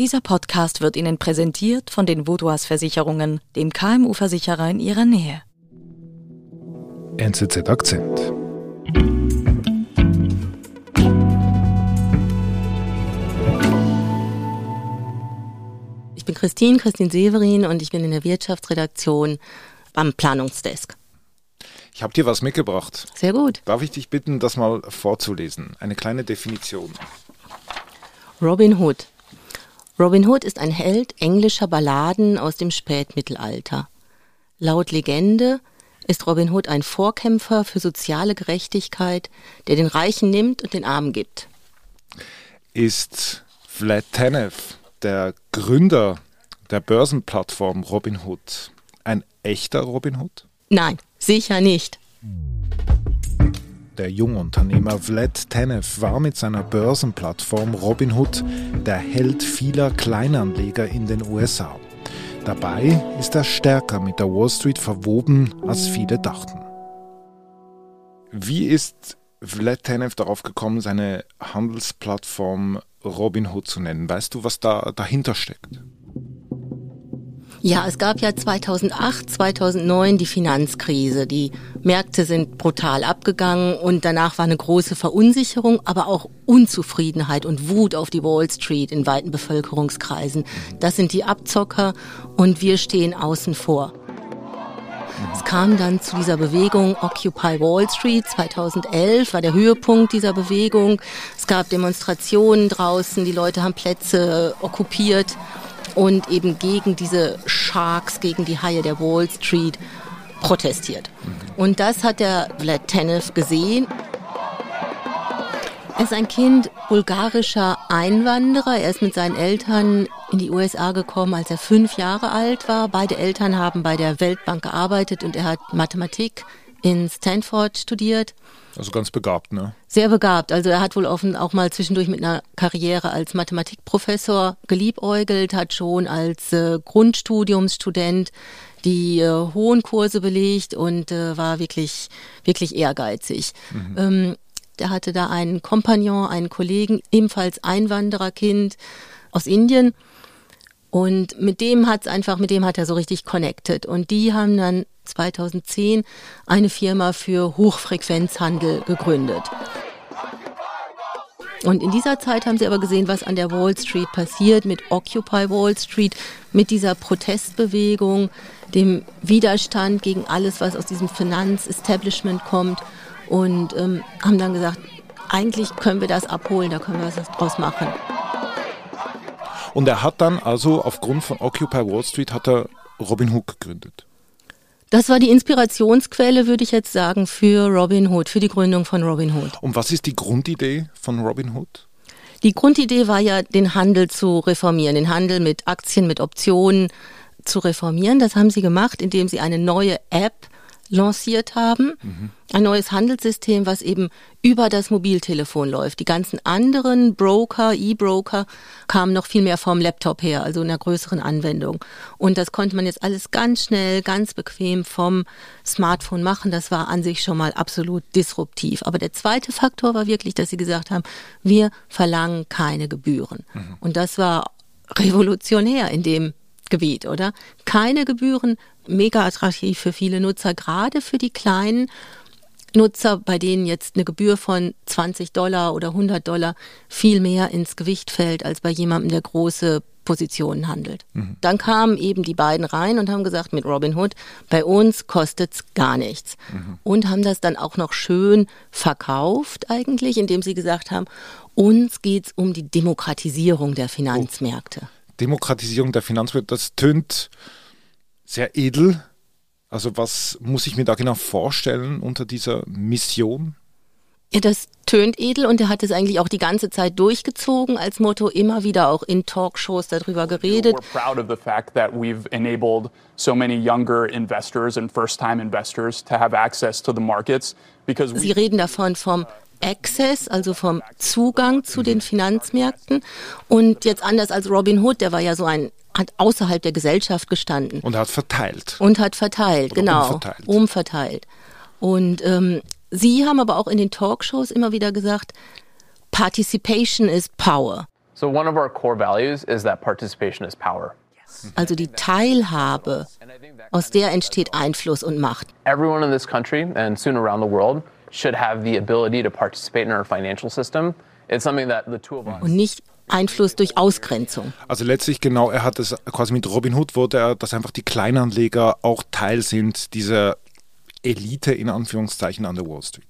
Dieser Podcast wird Ihnen präsentiert von den Vodouas Versicherungen, dem KMU-Versicherer in Ihrer Nähe. NZZ Akzent. Ich bin Christine, Christine Severin und ich bin in der Wirtschaftsredaktion am Planungsdesk. Ich habe dir was mitgebracht. Sehr gut. Darf ich dich bitten, das mal vorzulesen? Eine kleine Definition. Robin Hood. Robin Hood ist ein Held englischer Balladen aus dem Spätmittelalter. Laut Legende ist Robin Hood ein Vorkämpfer für soziale Gerechtigkeit, der den Reichen nimmt und den Armen gibt. Ist Vlad Tenev, der Gründer der Börsenplattform Robin Hood, ein echter Robin Hood? Nein, sicher nicht. Der Jungunternehmer Vlad Tenev war mit seiner Börsenplattform Robinhood der Held vieler Kleinanleger in den USA. Dabei ist er stärker mit der Wall Street verwoben, als viele dachten. Wie ist Vlad Tenev darauf gekommen, seine Handelsplattform Robinhood zu nennen? Weißt du, was da dahinter steckt? Ja, es gab ja 2008, 2009 die Finanzkrise. Die Märkte sind brutal abgegangen und danach war eine große Verunsicherung, aber auch Unzufriedenheit und Wut auf die Wall Street in weiten Bevölkerungskreisen. Das sind die Abzocker und wir stehen außen vor. Es kam dann zu dieser Bewegung Occupy Wall Street 2011 war der Höhepunkt dieser Bewegung. Es gab Demonstrationen draußen, die Leute haben Plätze okkupiert und eben gegen diese Sharks, gegen die Haie der Wall Street protestiert. Und das hat der Vlad Tenev gesehen. Er ist ein Kind bulgarischer Einwanderer. Er ist mit seinen Eltern in die USA gekommen, als er fünf Jahre alt war. Beide Eltern haben bei der Weltbank gearbeitet und er hat Mathematik in Stanford studiert. Also ganz begabt, ne? Sehr begabt. Also er hat wohl offen auch mal zwischendurch mit einer Karriere als Mathematikprofessor geliebäugelt, hat schon als äh, Grundstudiumsstudent die äh, hohen Kurse belegt und äh, war wirklich, wirklich ehrgeizig. Mhm. Ähm, der hatte da einen Kompagnon, einen Kollegen, ebenfalls Einwandererkind aus Indien. Und mit dem hat's einfach, mit dem hat er so richtig connected. Und die haben dann 2010 eine Firma für Hochfrequenzhandel gegründet. Und in dieser Zeit haben sie aber gesehen, was an der Wall Street passiert mit Occupy Wall Street, mit dieser Protestbewegung, dem Widerstand gegen alles, was aus diesem Finanzestablishment kommt. Und ähm, haben dann gesagt, eigentlich können wir das abholen, da können wir was draus machen. Und er hat dann also aufgrund von Occupy Wall Street hat er Robin Hood gegründet. Das war die Inspirationsquelle, würde ich jetzt sagen, für Robin Hood, für die Gründung von Robin Hood. Und was ist die Grundidee von Robin Hood? Die Grundidee war ja, den Handel zu reformieren, den Handel mit Aktien, mit Optionen zu reformieren. Das haben sie gemacht, indem sie eine neue App lanciert haben. Mhm. Ein neues Handelssystem, was eben über das Mobiltelefon läuft. Die ganzen anderen Broker, E-Broker kamen noch viel mehr vom Laptop her, also in einer größeren Anwendung. Und das konnte man jetzt alles ganz schnell, ganz bequem vom Smartphone machen. Das war an sich schon mal absolut disruptiv. Aber der zweite Faktor war wirklich, dass sie gesagt haben, wir verlangen keine Gebühren. Mhm. Und das war revolutionär in dem Gebiet, oder? Keine Gebühren, mega attraktiv für viele Nutzer, gerade für die kleinen Nutzer, bei denen jetzt eine Gebühr von 20 Dollar oder 100 Dollar viel mehr ins Gewicht fällt als bei jemandem, der große Positionen handelt. Mhm. Dann kamen eben die beiden rein und haben gesagt, mit Robinhood, bei uns kostet's gar nichts. Mhm. Und haben das dann auch noch schön verkauft eigentlich, indem sie gesagt haben, uns geht's um die Demokratisierung der Finanzmärkte. Demokratisierung der Finanzwelt, das tönt sehr edel. Also was muss ich mir da genau vorstellen unter dieser Mission? Ja, das tönt edel und er hat es eigentlich auch die ganze Zeit durchgezogen als Motto, immer wieder auch in Talkshows darüber geredet. We're proud of the fact that we've enabled so many younger investors and first-time investors to have access to the markets because Sie reden davon vom Access, also vom Zugang zu den Finanzmärkten. Und jetzt anders als Robin Hood, der war ja so ein hat außerhalb der Gesellschaft gestanden. Und hat verteilt. Und hat verteilt, Oder genau. Umverteilt. umverteilt. Und ähm, Sie haben aber auch in den Talkshows immer wieder gesagt, Participation is power. So one of our core values is that participation is power. Also die Teilhabe, aus der entsteht Einfluss und Macht. Everyone in this country and soon around the world should have the ability to participate in our financial system. It's something that the two of us Und nicht Einfluss durch Ausgrenzung. Also letztlich genau, er hat es quasi mit Robin Hood wollte er, dass einfach die Kleinanleger auch Teil sind dieser Elite in Anführungszeichen an der Wall Street.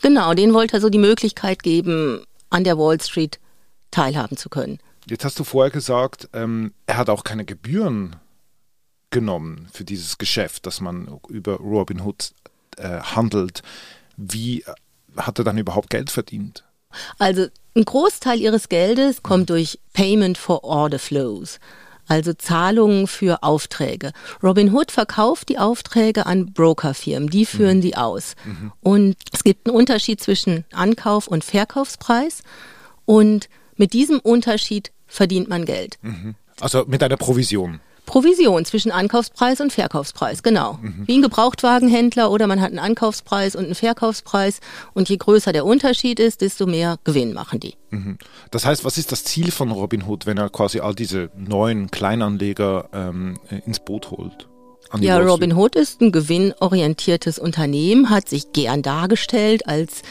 Genau, denen wollte er so die Möglichkeit geben, an der Wall Street teilhaben zu können. Jetzt hast du vorher gesagt, ähm, er hat auch keine Gebühren genommen für dieses Geschäft, dass man über Robin Hood äh, handelt. Wie hat er dann überhaupt Geld verdient? Also ein Großteil ihres Geldes kommt durch Payment for Order Flows, also Zahlungen für Aufträge. Robinhood verkauft die Aufträge an Brokerfirmen, die führen mhm. die aus. Mhm. Und es gibt einen Unterschied zwischen Ankauf- und Verkaufspreis und mit diesem Unterschied verdient man Geld. Mhm. Also mit einer Provision. Provision zwischen Ankaufspreis und Verkaufspreis, genau. Mhm. Wie ein Gebrauchtwagenhändler oder man hat einen Ankaufspreis und einen Verkaufspreis und je größer der Unterschied ist, desto mehr Gewinn machen die. Mhm. Das heißt, was ist das Ziel von Robinhood, wenn er quasi all diese neuen Kleinanleger ähm, ins Boot holt? Ja, Robinhood ist ein gewinnorientiertes Unternehmen, hat sich gern dargestellt als,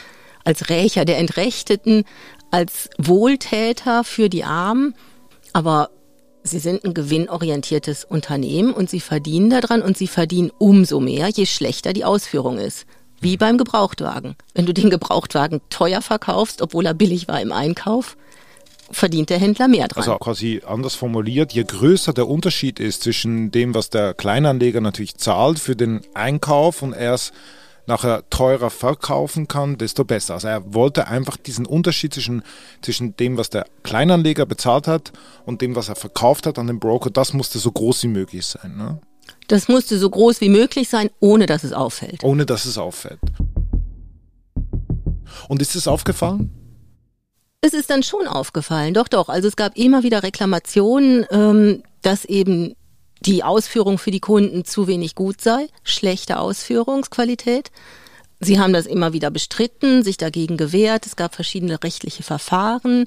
als Rächer der Entrechteten, als Wohltäter für die Armen. Aber Sie sind ein gewinnorientiertes Unternehmen und Sie verdienen daran und Sie verdienen umso mehr, je schlechter die Ausführung ist. Wie beim Gebrauchtwagen. Wenn du den Gebrauchtwagen teuer verkaufst, obwohl er billig war im Einkauf, verdient der Händler mehr dran. Also quasi anders formuliert, je größer der Unterschied ist zwischen dem, was der Kleinanleger natürlich zahlt für den Einkauf und erst nachher teurer verkaufen kann, desto besser. Also er wollte einfach diesen Unterschied zwischen, zwischen dem, was der Kleinanleger bezahlt hat und dem, was er verkauft hat an den Broker, das musste so groß wie möglich sein. Ne? Das musste so groß wie möglich sein, ohne dass es auffällt. Ohne dass es auffällt. Und ist es aufgefallen? Es ist dann schon aufgefallen, doch, doch. Also es gab immer wieder Reklamationen, ähm, dass eben die Ausführung für die Kunden zu wenig gut sei, schlechte Ausführungsqualität. Sie haben das immer wieder bestritten, sich dagegen gewehrt. Es gab verschiedene rechtliche Verfahren.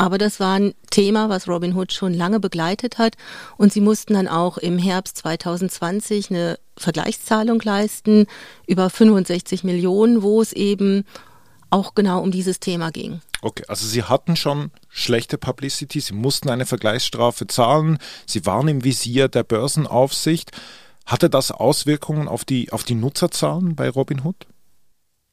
Aber das war ein Thema, was Robin Hood schon lange begleitet hat. Und sie mussten dann auch im Herbst 2020 eine Vergleichszahlung leisten über 65 Millionen, wo es eben auch genau um dieses Thema ging. Okay, also Sie hatten schon schlechte Publicity, Sie mussten eine Vergleichsstrafe zahlen, Sie waren im Visier der Börsenaufsicht. Hatte das Auswirkungen auf die, auf die Nutzerzahlen bei Robinhood?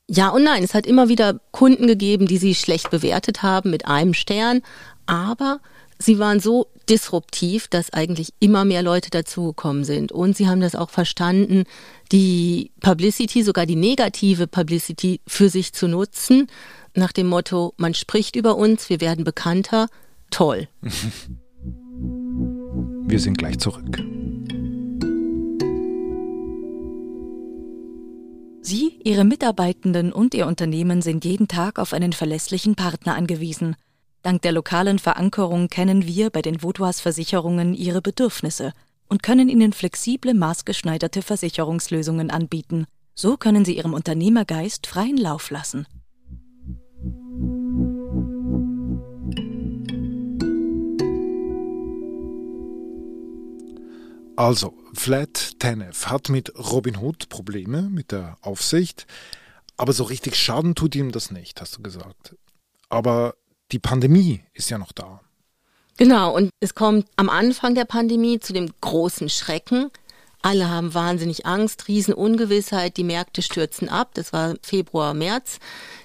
Ja und nein, es hat immer wieder Kunden gegeben, die sie schlecht bewertet haben mit einem Stern, aber sie waren so disruptiv, dass eigentlich immer mehr Leute dazugekommen sind. Und sie haben das auch verstanden, die Publicity, sogar die negative Publicity für sich zu nutzen, nach dem Motto, man spricht über uns, wir werden bekannter. Toll. Wir sind gleich zurück. Sie, Ihre Mitarbeitenden und Ihr Unternehmen sind jeden Tag auf einen verlässlichen Partner angewiesen. Dank der lokalen Verankerung kennen wir bei den Vaudois Versicherungen Ihre Bedürfnisse und können Ihnen flexible, maßgeschneiderte Versicherungslösungen anbieten. So können Sie Ihrem Unternehmergeist freien Lauf lassen. Also, Flat Tenef hat mit Robin Hood Probleme mit der Aufsicht, aber so richtig Schaden tut ihm das nicht, hast du gesagt. Aber die Pandemie ist ja noch da. Genau, und es kommt am Anfang der Pandemie zu dem großen Schrecken. Alle haben wahnsinnig Angst, Riesenungewissheit, die Märkte stürzen ab. Das war Februar, März.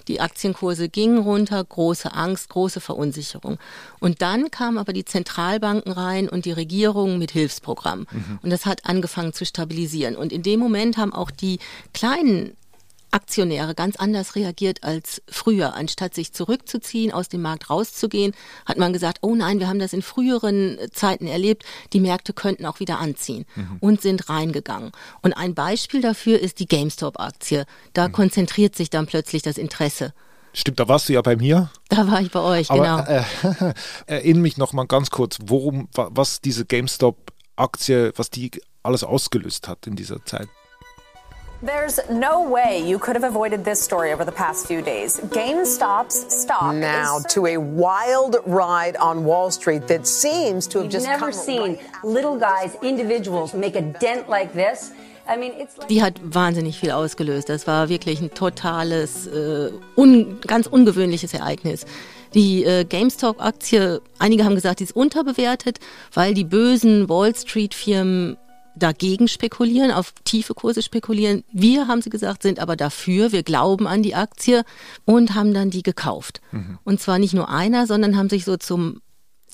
Die Aktienkurse gingen runter, große Angst, große Verunsicherung. Und dann kamen aber die Zentralbanken rein und die Regierungen mit Hilfsprogrammen. Mhm. Und das hat angefangen zu stabilisieren. Und in dem Moment haben auch die kleinen Aktionäre ganz anders reagiert als früher. Anstatt sich zurückzuziehen, aus dem Markt rauszugehen, hat man gesagt, oh nein, wir haben das in früheren Zeiten erlebt, die Märkte könnten auch wieder anziehen mhm. und sind reingegangen. Und ein Beispiel dafür ist die GameStop-Aktie. Da mhm. konzentriert sich dann plötzlich das Interesse. Stimmt, da warst du ja bei mir. Da war ich bei euch, Aber, genau. Äh, erinnere mich noch mal ganz kurz, worum, was diese GameStop-Aktie, was die alles ausgelöst hat in dieser Zeit. There's no way you could have avoided this story over the past few days. GameStop's stock now to a wild ride on Wall Street that seems to have You've just never come seen right little guys, individuals, make a dent like this. I mean, it's like Die hat wahnsinnig viel ausgelöst. Das war wirklich ein totales, äh, un, ganz ungewöhnliches Ereignis. Die äh, GameStop-Aktie, einige haben gesagt, die ist unterbewertet, weil die bösen Wall Street-Firmen dagegen spekulieren, auf tiefe Kurse spekulieren. Wir, haben sie gesagt, sind aber dafür, wir glauben an die Aktie und haben dann die gekauft. Und zwar nicht nur einer, sondern haben sich so zum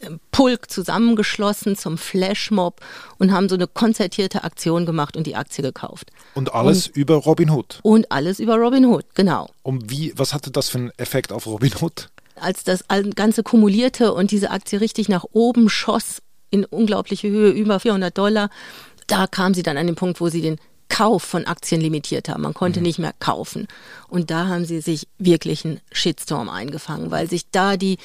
ähm, Pulk zusammengeschlossen, zum Flashmob und haben so eine konzertierte Aktion gemacht und die Aktie gekauft. Und alles über Robin Hood. Und alles über Robinhood, genau. Und wie, was hatte das für einen Effekt auf Robin Hood? Als das Ganze kumulierte und diese Aktie richtig nach oben schoss in unglaubliche Höhe, über 400 Dollar, da kam sie dann an den Punkt, wo sie den Kauf von Aktien limitiert haben. Man konnte nicht mehr kaufen. Und da haben sie sich wirklich einen Shitstorm eingefangen, weil sich da die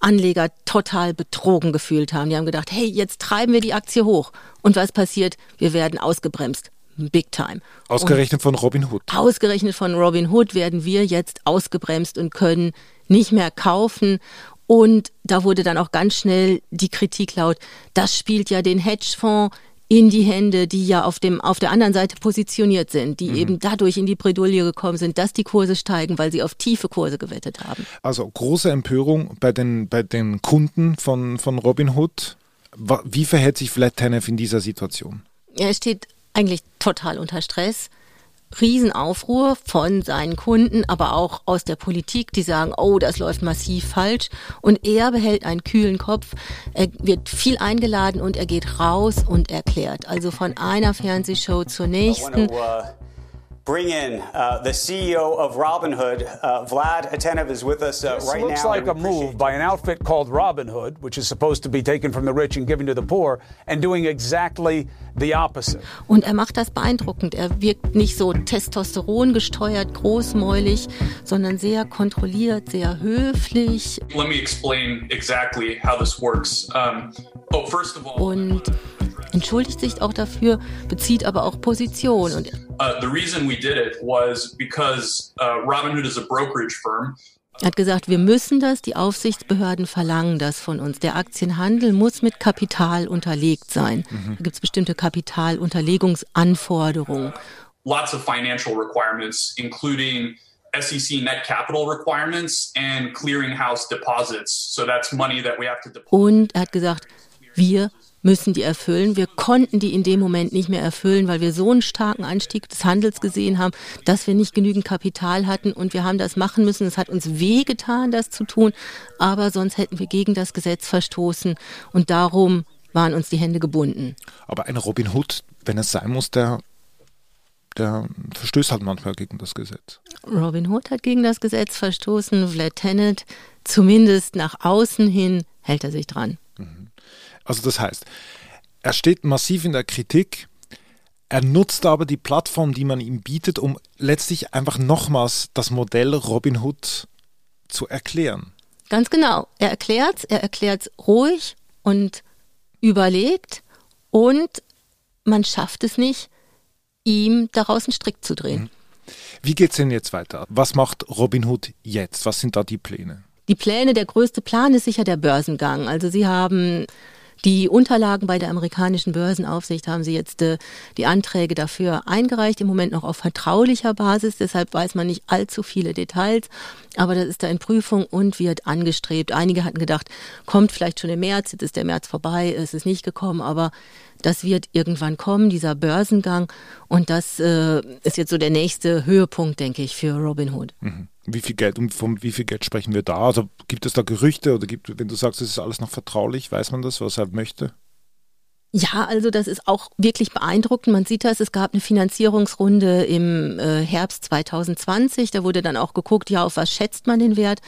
Anleger total betrogen gefühlt haben. Die haben gedacht, hey, jetzt treiben wir die Aktie hoch. Und was passiert? Wir werden ausgebremst. Big time. Ausgerechnet von Robin Hood. Ausgerechnet von Robin Hood werden wir jetzt ausgebremst und können nicht mehr kaufen. Und da wurde dann auch ganz schnell die Kritik laut, das spielt ja den Hedgefonds in die Hände, die ja auf dem auf der anderen Seite positioniert sind, die eben dadurch in die Bredouille gekommen sind, dass die Kurse steigen, weil sie auf tiefe Kurse gewettet haben. Also große Empörung bei den, bei den Kunden von, von Robin Hood. Wa- Wie verhält sich Vlad Tenev in dieser Situation? Er steht eigentlich total unter Stress. Riesenaufruhr von seinen Kunden, aber auch aus der Politik, die sagen, oh, das läuft massiv falsch. Und er behält einen kühlen Kopf. Er wird viel eingeladen und er geht raus und erklärt. Also von einer Fernsehshow zur nächsten. Bring in uh, the CEO of Robinhood, uh, Vlad Atenev, is with us uh, This right looks now. like and a move by an outfit called Robinhood, which is supposed to be taken from the rich and given to the poor, and doing exactly the opposite. Und er macht das beeindruckend. Er wirkt nicht so Testosteron gesteuert, großmäulig, sondern sehr kontrolliert, sehr höflich. Let me explain exactly how this works. Um, oh, first of all, Und entschuldigt sich auch dafür, bezieht aber auch Position. Und uh, the reason we did it was because uh, Robinhood is a brokerage firm. Er hat gesagt, wir müssen das, die Aufsichtsbehörden verlangen das von uns. Der Aktienhandel muss mit Kapital unterlegt sein. Da gibt es bestimmte Kapitalunterlegungsanforderungen. Lots of financial requirements, including SEC net capital requirements and clearinghouse deposits. So that's money that we have to deposit. Und er hat gesagt, wir müssen die erfüllen. Wir konnten die in dem Moment nicht mehr erfüllen, weil wir so einen starken Anstieg des Handels gesehen haben, dass wir nicht genügend Kapital hatten und wir haben das machen müssen. Es hat uns wehgetan, das zu tun, aber sonst hätten wir gegen das Gesetz verstoßen und darum waren uns die Hände gebunden. Aber ein Robin Hood, wenn es sein muss, der, der verstößt halt manchmal gegen das Gesetz. Robin Hood hat gegen das Gesetz verstoßen, Vlad Tenet zumindest nach außen hin hält er sich dran. Also das heißt, er steht massiv in der Kritik, er nutzt aber die Plattform, die man ihm bietet, um letztlich einfach nochmals das Modell Robin Hood zu erklären. Ganz genau. Er erklärt's, er erklärt's ruhig und überlegt und man schafft es nicht, ihm daraus einen Strick zu drehen. Wie geht's denn jetzt weiter? Was macht Robin Hood jetzt? Was sind da die Pläne? Die Pläne, der größte Plan ist sicher der Börsengang. Also sie haben die Unterlagen bei der amerikanischen Börsenaufsicht, haben sie jetzt äh, die Anträge dafür eingereicht, im Moment noch auf vertraulicher Basis, deshalb weiß man nicht allzu viele Details, aber das ist da in Prüfung und wird angestrebt. Einige hatten gedacht, kommt vielleicht schon im März, jetzt ist der März vorbei, es ist nicht gekommen, aber das wird irgendwann kommen, dieser Börsengang. Und das äh, ist jetzt so der nächste Höhepunkt, denke ich, für Robinhood. Wie viel Geld, um von wie viel Geld sprechen wir da? Also gibt es da Gerüchte oder gibt, wenn du sagst, es ist alles noch vertraulich, weiß man das, was er möchte? Ja, also das ist auch wirklich beeindruckend. Man sieht das, es gab eine Finanzierungsrunde im äh, Herbst 2020. Da wurde dann auch geguckt, ja, auf was schätzt man den Wert?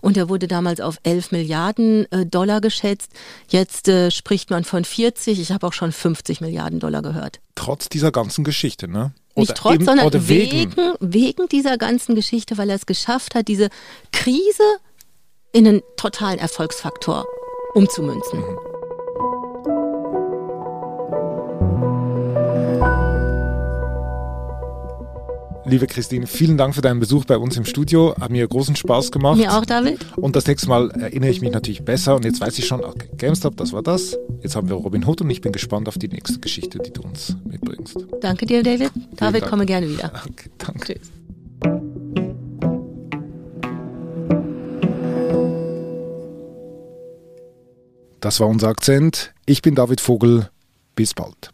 Und der wurde damals auf 11 Milliarden äh, Dollar geschätzt. Jetzt äh, spricht man von 40. Ich habe auch schon 50 Milliarden Dollar gehört. Trotz dieser ganzen Geschichte, ne? Nicht Oder trotz, eben- sondern oder wegen, wegen dieser ganzen Geschichte, weil er es geschafft hat, diese Krise in einen totalen Erfolgsfaktor umzumünzen. Liebe Christine, vielen Dank für deinen Besuch bei uns im Studio. Hat mir großen Spaß gemacht. Mir auch, David. Und das nächste Mal erinnere ich mich natürlich besser. Und jetzt weiß ich schon, okay, GameStop, das war das. Jetzt haben wir Robin Hood und ich bin gespannt auf die nächste Geschichte, die du uns mitbringst. Danke dir, David. Vielen David, Dank. komme gerne wieder. Okay, danke. Tschüss. Das war unser Akzent. Ich bin David Vogel. Bis bald.